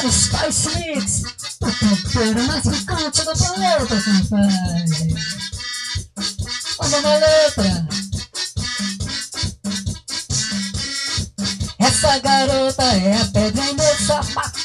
para Spice Mix, o tempero mais picante do planeta, compadre. Olha na letra. Essa garota é a pedra em meu sapato.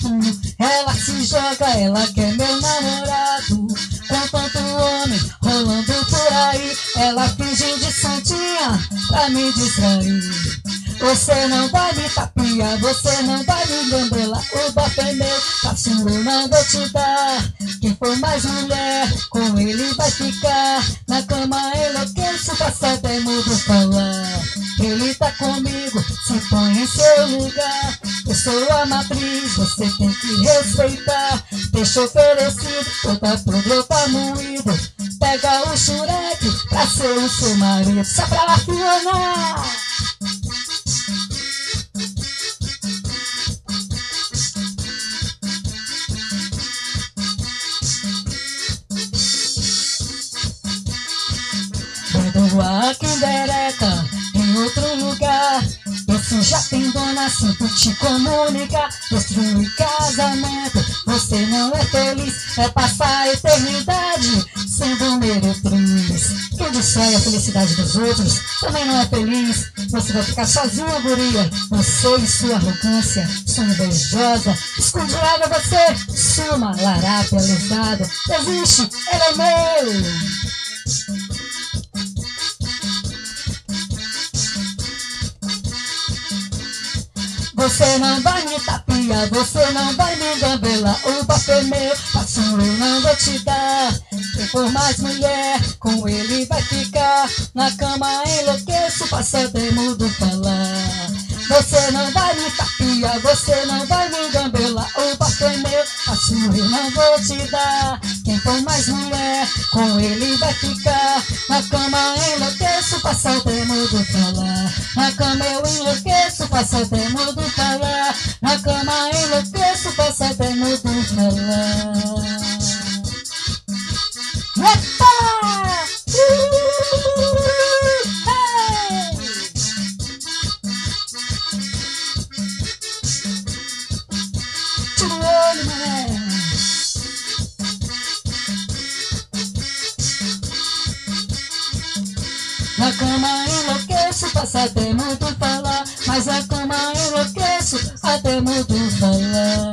Ela se joga, ela quer meu namorado. Com tanto homem rolando por aí, ela finge de santinha pra me distrair. Você não vai me tapiar, você não vai me gambelar. O bafo é meu, eu não vou te dar. Quem for mais mulher, com ele vai ficar. Na cama enlouqueço, passa até mudo falar. Ele tá comigo, se põe em seu lugar. Eu sou a matriz, você tem que respeitar. Deixa oferecido, outra pro tá moído. Pega o xureque pra ser o seu marido. Só pra lá, Fiona! Já tem dona, sinto te comunicar. Destruir casamento, você não é feliz. É passar a eternidade sendo meretriz. Quem destrói a felicidade dos outros também não é feliz. Você vai ficar sozinho, guria. Você e sua arrogância, sua invejosa. Esconde logo você, suma, larápia, lesada. Existe, ele é meu. Você não vai me tapiar, você não vai me gambelar. O papel meu, passo eu não vou te dar. Se for mais mulher, com ele vai ficar. Na cama enlouqueço, passa até mudo falar. Você não vai me tapiar, você não vai me gambelar. O papel meu, passo eu não vou te dar. Quem for mais mulher, com ele vai ficar. Na cama enlouqueço, passa até mudo falar. Na cama eu enlouqueço, passa até mudo falar. Na cama enlouqueço, passa até mudo falar. Epa! Na cama enlouqueço, passa até muito da cama enlouqueço até muito falar.